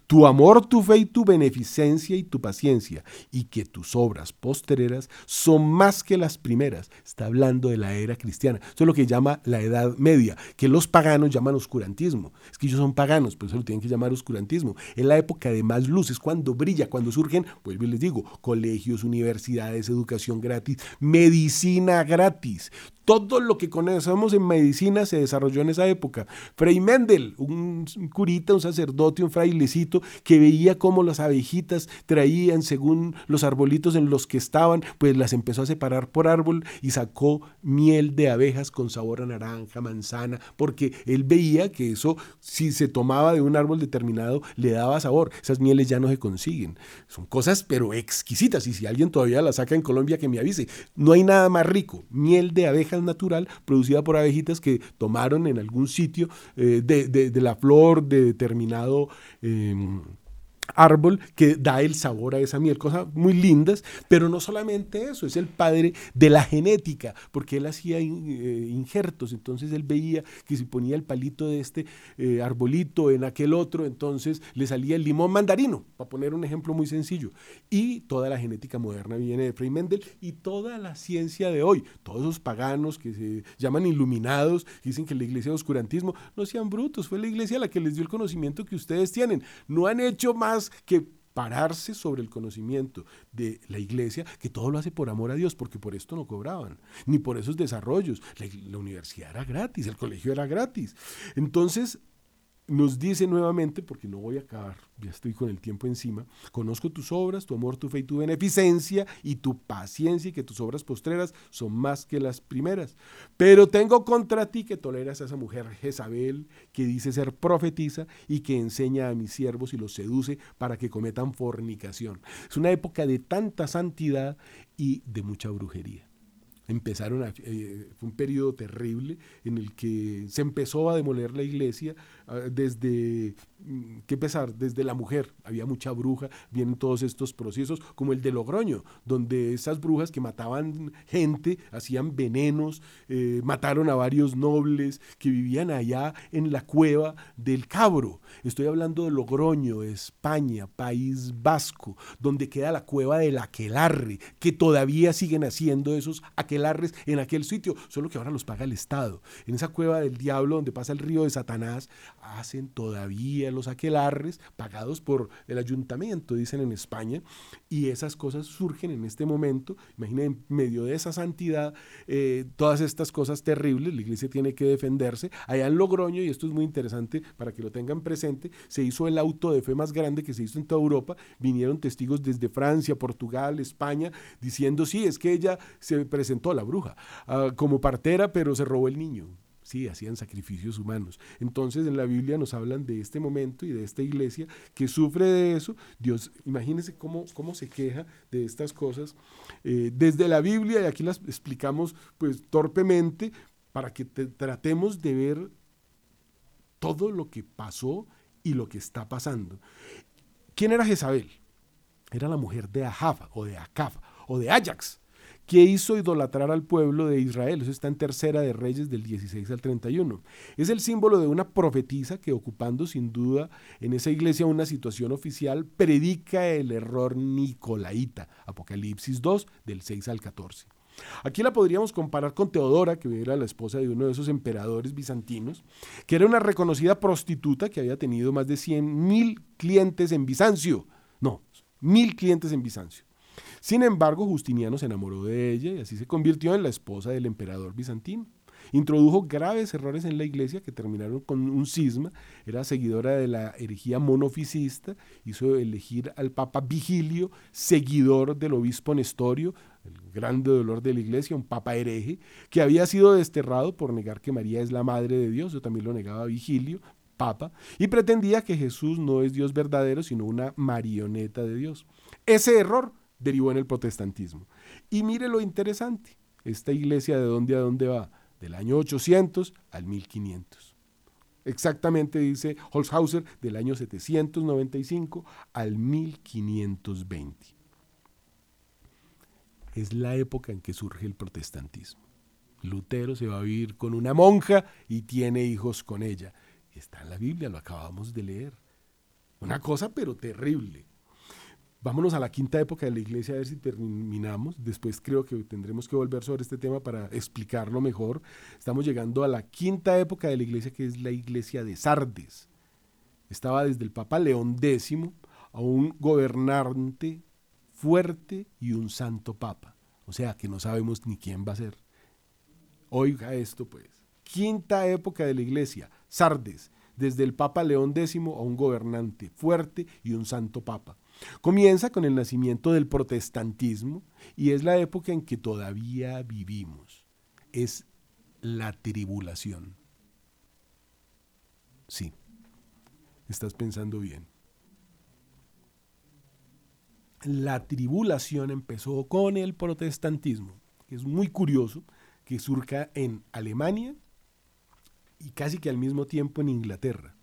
tu amor, tu fe y tu beneficencia y tu paciencia, y que tus obras postreras son más que las primeras. Está hablando de la era cristiana. Eso es lo que llama la Edad Media, que los paganos llaman oscurantismo. Es que ellos son paganos, por eso lo tienen que llamar oscurantismo. Es la época de más luz, es cuando brilla, cuando surgen, vuelvo y les digo, colegios, universidades, educación gratis, medicina gratis. Todo lo que conocemos en medicina se desarrolló en esa época. Frei Mendel, un curita, un sacerdote, un frailecito, que veía cómo las abejitas traían según los arbolitos en los que estaban, pues las empezó a separar por árbol y sacó miel de abejas con sabor a naranja, manzana, porque él veía que eso, si se tomaba de un árbol determinado, le daba sabor. Esas mieles ya no se consiguen. Son cosas, pero exquisitas. Y si alguien todavía las saca en Colombia, que me avise. No hay nada más rico. Miel de abejas natural producida por abejitas que tomaron en algún sitio eh, de, la flor de determinado... e árbol que da el sabor a esa miel, cosas muy lindas, pero no solamente eso, es el padre de la genética, porque él hacía eh, injertos, entonces él veía que si ponía el palito de este eh, arbolito en aquel otro, entonces le salía el limón mandarino, para poner un ejemplo muy sencillo. Y toda la genética moderna viene de Frei Mendel y toda la ciencia de hoy, todos esos paganos que se llaman iluminados, dicen que la iglesia es oscurantismo, no sean brutos, fue la iglesia la que les dio el conocimiento que ustedes tienen, no han hecho más que pararse sobre el conocimiento de la iglesia, que todo lo hace por amor a Dios, porque por esto no cobraban, ni por esos desarrollos. La, universidad era gratis, el colegio era gratis. Entonces, nos dice nuevamente, porque no voy a acabar, ya estoy con el tiempo encima, conozco tus obras, tu amor, tu fe y tu beneficencia y tu paciencia y que tus obras postreras son más que las primeras. Pero tengo contra ti que toleras a esa mujer Jezabel que dice ser profetiza y que enseña a mis siervos y los seduce para que cometan fornicación. Es una época de tanta santidad y de mucha brujería empezaron a, eh, fue un periodo terrible en el que se empezó a demoler la iglesia desde Mm, que pesar, desde la mujer, había mucha bruja, vienen todos estos procesos, como el de Logroño, donde esas brujas que mataban gente, hacían venenos, eh, mataron a varios nobles que vivían allá en la cueva del Cabro. Estoy hablando de Logroño, España, País Vasco, donde queda la cueva del Aquelarre, que todavía siguen haciendo esos aquelarres en aquel sitio, solo que ahora los paga el Estado. En esa cueva del diablo, donde pasa el río de Satanás, hacen todavía los aquelarres pagados por el ayuntamiento, dicen en España, y esas cosas surgen en este momento. Imaginen, en medio de esa santidad, eh, todas estas cosas terribles, la iglesia tiene que defenderse. Allá en Logroño, y esto es muy interesante para que lo tengan presente, se hizo el auto de fe más grande que se hizo en toda Europa. Vinieron testigos desde Francia, Portugal, España, diciendo, sí, es que ella se presentó, la bruja, ah, como partera, pero se robó el niño. Sí, hacían sacrificios humanos. Entonces en la Biblia nos hablan de este momento y de esta iglesia que sufre de eso. Dios, imagínense cómo, cómo se queja de estas cosas. Eh, desde la Biblia, y aquí las explicamos pues torpemente, para que tratemos de ver todo lo que pasó y lo que está pasando. ¿Quién era Jezabel? Era la mujer de Ahab o de Acab o de Ajax que hizo idolatrar al pueblo de Israel. Eso está en Tercera de Reyes del 16 al 31. Es el símbolo de una profetisa que ocupando sin duda en esa iglesia una situación oficial, predica el error nicolaíta. Apocalipsis 2 del 6 al 14. Aquí la podríamos comparar con Teodora, que era la esposa de uno de esos emperadores bizantinos, que era una reconocida prostituta que había tenido más de 100 mil clientes en Bizancio. No, mil clientes en Bizancio. Sin embargo, Justiniano se enamoró de ella y así se convirtió en la esposa del emperador bizantino. Introdujo graves errores en la iglesia que terminaron con un cisma. Era seguidora de la herejía monofisista. Hizo elegir al Papa Vigilio, seguidor del obispo Nestorio, el grande dolor de la iglesia, un papa hereje, que había sido desterrado por negar que María es la madre de Dios. Yo también lo negaba Vigilio, papa, y pretendía que Jesús no es Dios verdadero, sino una marioneta de Dios. Ese error derivó en el protestantismo. Y mire lo interesante, esta iglesia de dónde a dónde va, del año 800 al 1500. Exactamente dice Holzhauser, del año 795 al 1520. Es la época en que surge el protestantismo. Lutero se va a vivir con una monja y tiene hijos con ella. Está en la Biblia, lo acabamos de leer. Una cosa pero terrible. Vámonos a la quinta época de la iglesia a ver si terminamos. Después creo que tendremos que volver sobre este tema para explicarlo mejor. Estamos llegando a la quinta época de la iglesia que es la iglesia de Sardes. Estaba desde el Papa León X a un gobernante fuerte y un santo papa. O sea que no sabemos ni quién va a ser. Oiga esto pues. Quinta época de la iglesia, Sardes, desde el Papa León X a un gobernante fuerte y un santo papa. Comienza con el nacimiento del protestantismo y es la época en que todavía vivimos. Es la tribulación. Sí, estás pensando bien. La tribulación empezó con el protestantismo, es muy curioso que surca en Alemania y casi que al mismo tiempo en Inglaterra.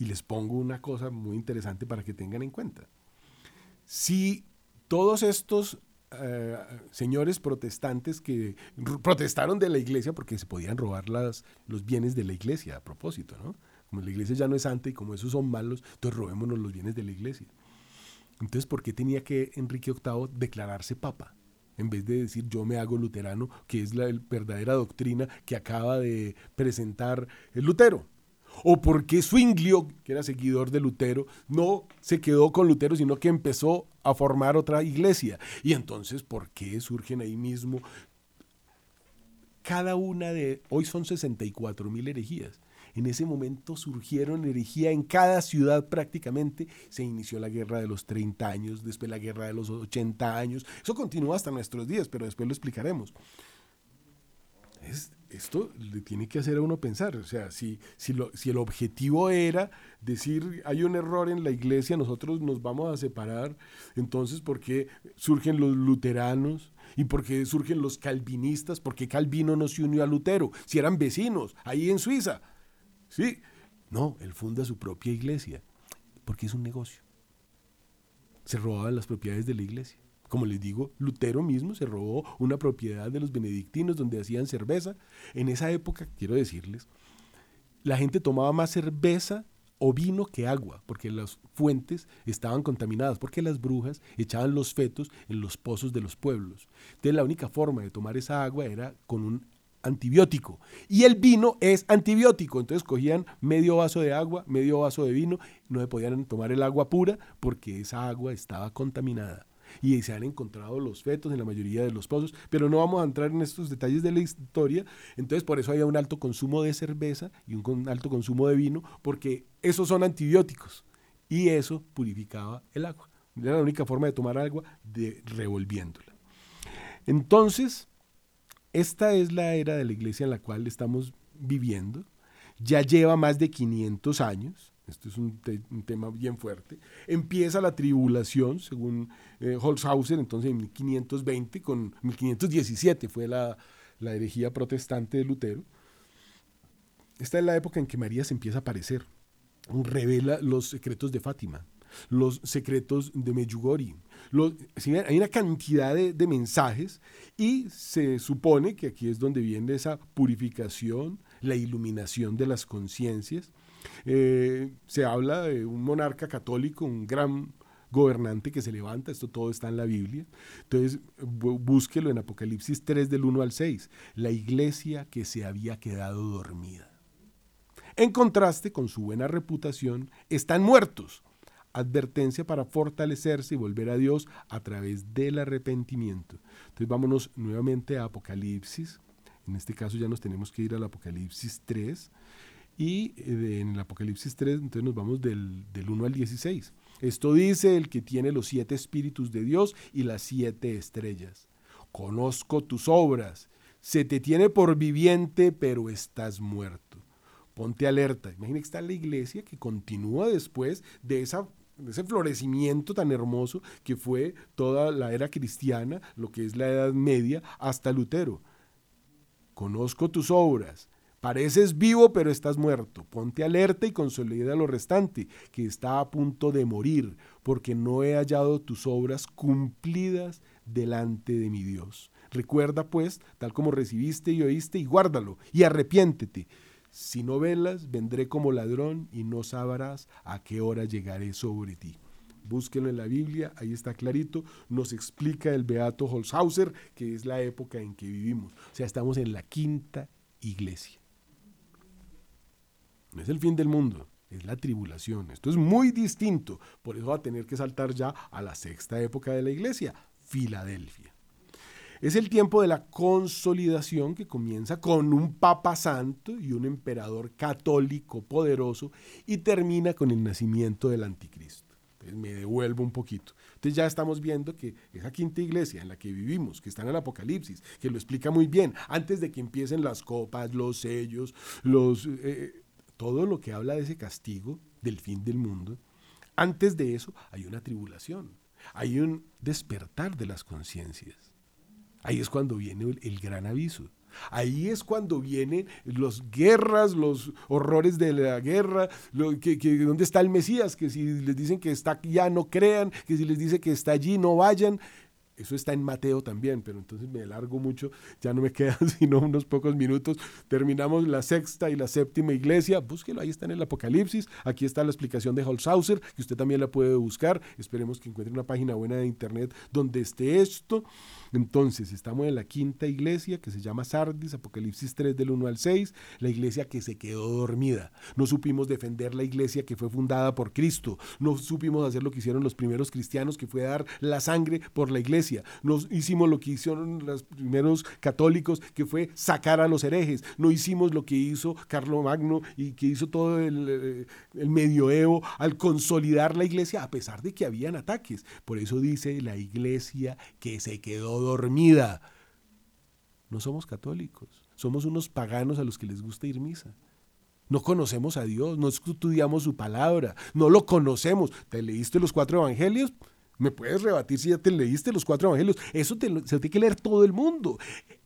Y les pongo una cosa muy interesante para que tengan en cuenta. Si todos estos eh, señores protestantes que protestaron de la iglesia porque se podían robar las, los bienes de la iglesia a propósito, ¿no? Como la iglesia ya no es santa y como esos son malos, entonces robémonos los bienes de la iglesia. Entonces, ¿por qué tenía que Enrique VIII declararse papa? En vez de decir yo me hago luterano, que es la verdadera doctrina que acaba de presentar el Lutero o por qué Zwinglio, que era seguidor de Lutero, no se quedó con Lutero, sino que empezó a formar otra iglesia. Y entonces, ¿por qué surgen ahí mismo? Cada una de, hoy son 64 mil herejías. En ese momento surgieron herejía en cada ciudad prácticamente. Se inició la guerra de los 30 años, después la guerra de los 80 años. Eso continúa hasta nuestros días, pero después lo explicaremos. Es, esto le tiene que hacer a uno pensar. O sea, si, si, lo, si el objetivo era decir hay un error en la iglesia, nosotros nos vamos a separar, entonces ¿por qué surgen los luteranos? ¿Y por qué surgen los calvinistas? ¿Por qué Calvino no se unió a Lutero? Si eran vecinos, ahí en Suiza. Sí. No, él funda su propia iglesia, porque es un negocio. Se robaban las propiedades de la iglesia. Como les digo, Lutero mismo se robó una propiedad de los benedictinos donde hacían cerveza. En esa época, quiero decirles, la gente tomaba más cerveza o vino que agua, porque las fuentes estaban contaminadas, porque las brujas echaban los fetos en los pozos de los pueblos. Entonces la única forma de tomar esa agua era con un antibiótico. Y el vino es antibiótico. Entonces cogían medio vaso de agua, medio vaso de vino, no se podían tomar el agua pura porque esa agua estaba contaminada y se han encontrado los fetos en la mayoría de los pozos, pero no vamos a entrar en estos detalles de la historia. Entonces, por eso había un alto consumo de cerveza y un alto consumo de vino, porque esos son antibióticos y eso purificaba el agua. Era la única forma de tomar agua de revolviéndola. Entonces, esta es la era de la iglesia en la cual estamos viviendo. Ya lleva más de 500 años esto es un, tema bien fuerte, empieza la tribulación, según eh, Holzhauser, entonces en 1520, con 1517 fue la, la herejía protestante de Lutero. Esta es la época en que María se empieza a aparecer, revela los secretos de Fátima, los secretos de Medjugorje. hay una cantidad de, de, mensajes y se supone que aquí es donde viene esa purificación, la iluminación de las conciencias eh, se habla de un monarca católico, un gran gobernante que se levanta, esto todo está en la Biblia. Entonces, búsquelo en Apocalipsis 3 del 1 al 6, la iglesia que se había quedado dormida. En contraste con su buena reputación, están muertos. Advertencia para fortalecerse y volver a Dios a través del arrepentimiento. Entonces vámonos nuevamente a Apocalipsis. En este caso ya nos tenemos que ir al Apocalipsis 3 y eh, en el Apocalipsis 3, entonces nos vamos del, 1 al 16. Esto dice el que tiene los siete espíritus de Dios y las siete estrellas. Conozco tus obras. Se te tiene por viviente, pero estás muerto. Ponte alerta. Imagina que está la iglesia que continúa después de esa de ese florecimiento tan hermoso que fue toda la era cristiana, lo que es la Edad Media, hasta Lutero. Conozco tus obras, Pareces vivo, pero estás muerto. Ponte alerta y consolida lo restante, que está a punto de morir, porque no he hallado tus obras cumplidas delante de mi Dios. Recuerda, pues, tal como recibiste y oíste, y guárdalo, y arrepiéntete. Si no velas, vendré como ladrón y no sabrás a qué hora llegaré sobre ti. Búsquenlo en la Biblia, ahí está clarito, nos explica el Beato Holzhauser, que es la época en que vivimos. O sea, estamos en la quinta iglesia. No es el fin del mundo, es la tribulación. Esto es muy distinto, por eso va a tener que saltar ya a la sexta época de la iglesia, Filadelfia. Es el tiempo de la consolidación que comienza con un papa santo y un emperador católico poderoso y termina con el nacimiento del anticristo. Entonces me devuelvo un poquito. Entonces ya estamos viendo que esa quinta iglesia en la que vivimos, que está en el Apocalipsis, que lo explica muy bien, antes de que empiecen las copas, los sellos, los, eh, todo lo que habla de ese castigo del fin del mundo, antes de eso hay una tribulación, hay un despertar de las conciencias. Ahí es cuando viene el, gran aviso. Ahí es cuando vienen las guerras, los horrores de la guerra, dónde está el Mesías, que si les dicen que está ya no crean, que si les dice que está allí no vayan. Eso está en Mateo también, pero entonces me largo mucho, ya no me quedan sino unos pocos minutos. Terminamos la sexta y la séptima iglesia, búsquelo, ahí está en el Apocalipsis, aquí está la explicación de Holzhauser, que usted también la puede buscar. Esperemos que encuentre una página buena de internet donde esté esto. Entonces, estamos en la quinta iglesia que se llama Sardis, Apocalipsis 3 del 1 al 6, la iglesia que se quedó dormida. No supimos defender la iglesia que fue fundada por Cristo. No supimos hacer lo que hicieron los primeros cristianos, que fue dar la sangre por la iglesia. No hicimos lo que hicieron los primeros católicos, que fue sacar a los herejes. No hicimos lo que hizo Carlo Magno y que hizo todo el, eh, el medioevo al consolidar la iglesia, a pesar de que habían ataques. Por eso dice la iglesia que se quedó dormida. No somos católicos, somos unos paganos a los que les gusta ir misa. No conocemos a Dios, no estudiamos su palabra, no lo conocemos. ¿Te leíste los cuatro evangelios? ¿Me puedes rebatir si ya te leíste los cuatro evangelios? Eso te, se tiene que leer todo el mundo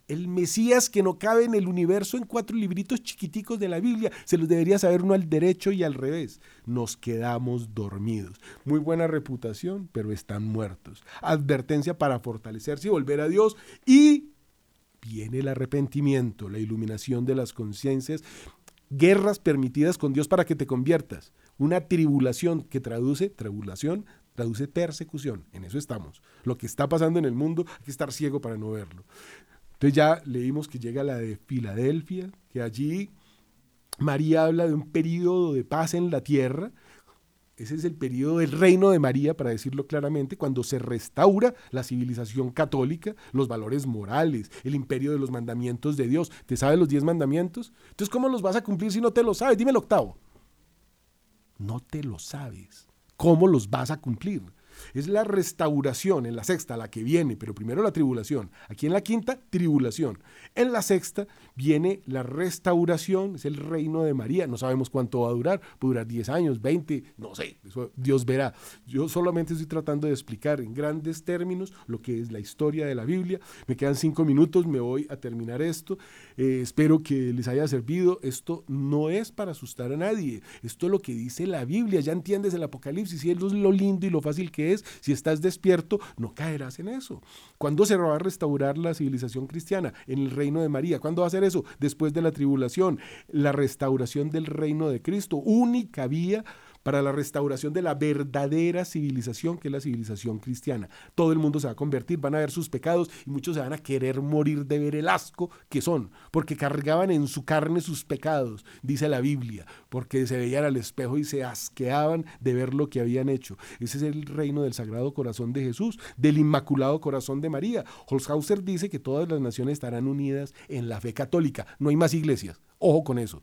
el Mesías que no cabe en el universo en cuatro libritos chiquiticos de la Biblia. Se los debería saber uno al derecho y al revés. Nos quedamos dormidos. Muy buena reputación, pero están muertos. Advertencia para fortalecerse y volver a Dios. Y viene el arrepentimiento, la iluminación de las conciencias. Guerras permitidas con Dios para que te conviertas. Una tribulación que traduce, tribulación, traduce persecución. En eso estamos. Lo que está pasando en el mundo, hay que estar ciego para no verlo. Entonces ya leímos que llega la de Filadelfia, que allí María habla de un periodo de paz en la tierra. Ese es el periodo del reino de María, para decirlo claramente, cuando se restaura la civilización católica, los valores morales, el imperio de los mandamientos de Dios. ¿Te sabes los diez mandamientos? Entonces, ¿cómo los vas a cumplir si no te los sabes? Dime el octavo. No te lo sabes. ¿Cómo los vas a cumplir? Es la restauración en la sexta, la que viene, pero primero la tribulación. Aquí en la quinta, tribulación. En la sexta viene la restauración, es el reino de María. No sabemos cuánto va a durar, puede durar 10 años, 20, no sé, Dios verá. Yo solamente estoy tratando de explicar en grandes términos lo que es la historia de la Biblia. Me quedan cinco minutos, me voy a terminar esto. Eh, espero que les haya servido. Esto no es para asustar a nadie. Esto es lo que dice la Biblia. Ya entiendes el Apocalipsis y es lo lindo y lo fácil que es. Si estás despierto, no caerás en eso. ¿Cuándo se va a restaurar la civilización cristiana? En el reino de María. ¿Cuándo va a ser eso? Después de la tribulación. La restauración del reino de Cristo. Única vía para la restauración de la verdadera civilización, que es la civilización cristiana. Todo el mundo se va a convertir, van a ver sus pecados y muchos se van a querer morir de ver el asco que son, porque cargaban en su carne sus pecados, dice la Biblia, porque se veían al espejo y se asqueaban de ver lo que habían hecho. Ese es el reino del Sagrado Corazón de Jesús, del Inmaculado Corazón de María. Holzhauser dice que todas las naciones estarán unidas en la fe católica, no hay más iglesias. Ojo con eso.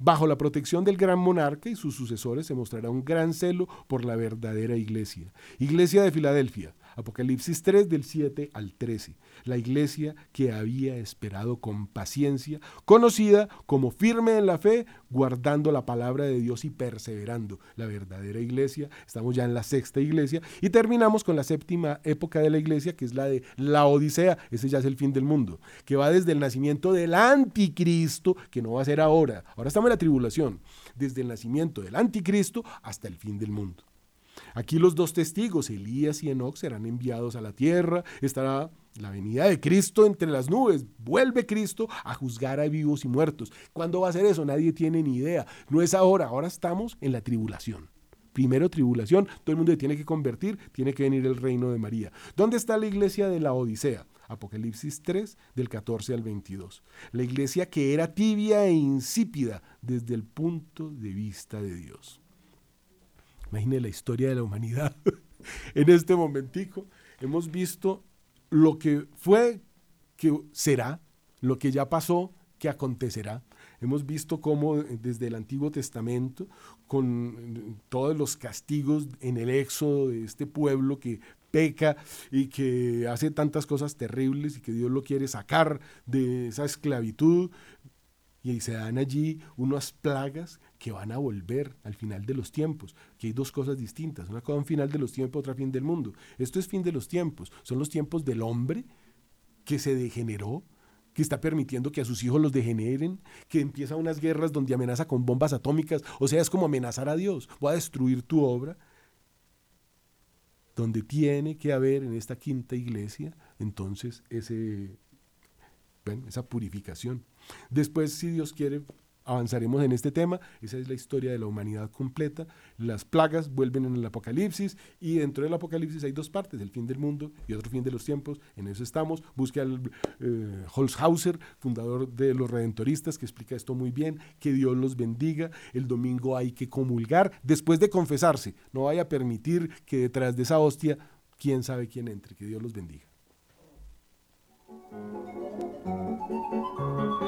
Bajo la protección del gran monarca y sus sucesores se mostrará un gran celo por la verdadera iglesia. Iglesia de Filadelfia, Apocalipsis 3 del 7 al 13. La iglesia que había esperado con paciencia, conocida como firme en la fe, guardando la palabra de Dios y perseverando. La verdadera iglesia, estamos ya en la sexta iglesia y terminamos con la séptima época de la iglesia, que es la de la Odisea, ese ya es el fin del mundo, que va desde el nacimiento del anticristo, que no va a ser ahora, ahora estamos en la tribulación, desde el nacimiento del anticristo hasta el fin del mundo. Aquí los dos testigos, Elías y Enoch, serán enviados a la tierra. Estará la venida de Cristo entre las nubes. Vuelve Cristo a juzgar a vivos y muertos. ¿Cuándo va a ser eso? Nadie tiene ni idea. No es ahora, ahora estamos en la tribulación. Primero tribulación, todo el mundo tiene que convertir, tiene que venir el reino de María. ¿Dónde está la iglesia de la Odisea? Apocalipsis 3, del 14 al 22. La iglesia que era tibia e insípida desde el punto de vista de Dios. Imagine la historia de la humanidad. en este momentico hemos visto lo que fue, que será, lo que ya pasó, que acontecerá. Hemos visto cómo eh, desde el Antiguo Testamento, con eh, todos los castigos en el éxodo de este pueblo que peca y que hace tantas cosas terribles y que Dios lo quiere sacar de esa esclavitud, y se dan allí unas plagas que van a volver al final de los tiempos, que hay dos cosas distintas, una cosa un final de los tiempos, otra fin del mundo. Esto es fin de los tiempos, son los tiempos del hombre que se degeneró, que está permitiendo que a sus hijos los degeneren, que empieza unas guerras donde amenaza con bombas atómicas, o sea, es como amenazar a Dios, voy a destruir tu obra, donde tiene que haber en esta quinta iglesia, entonces ese, esa purificación. Después, si Dios quiere, avanzaremos en este tema. Esa es la historia de la humanidad completa. Las plagas vuelven en el Apocalipsis y dentro del Apocalipsis hay dos partes, el fin del mundo y otro fin de los tiempos. En eso estamos. Busque al eh, Holzhauser, fundador de los Redentoristas, que explica esto muy bien. Que Dios los bendiga. El domingo hay que comulgar después de confesarse. No vaya a permitir que detrás de esa hostia, quién sabe quién entre. Que Dios los bendiga. Thank you.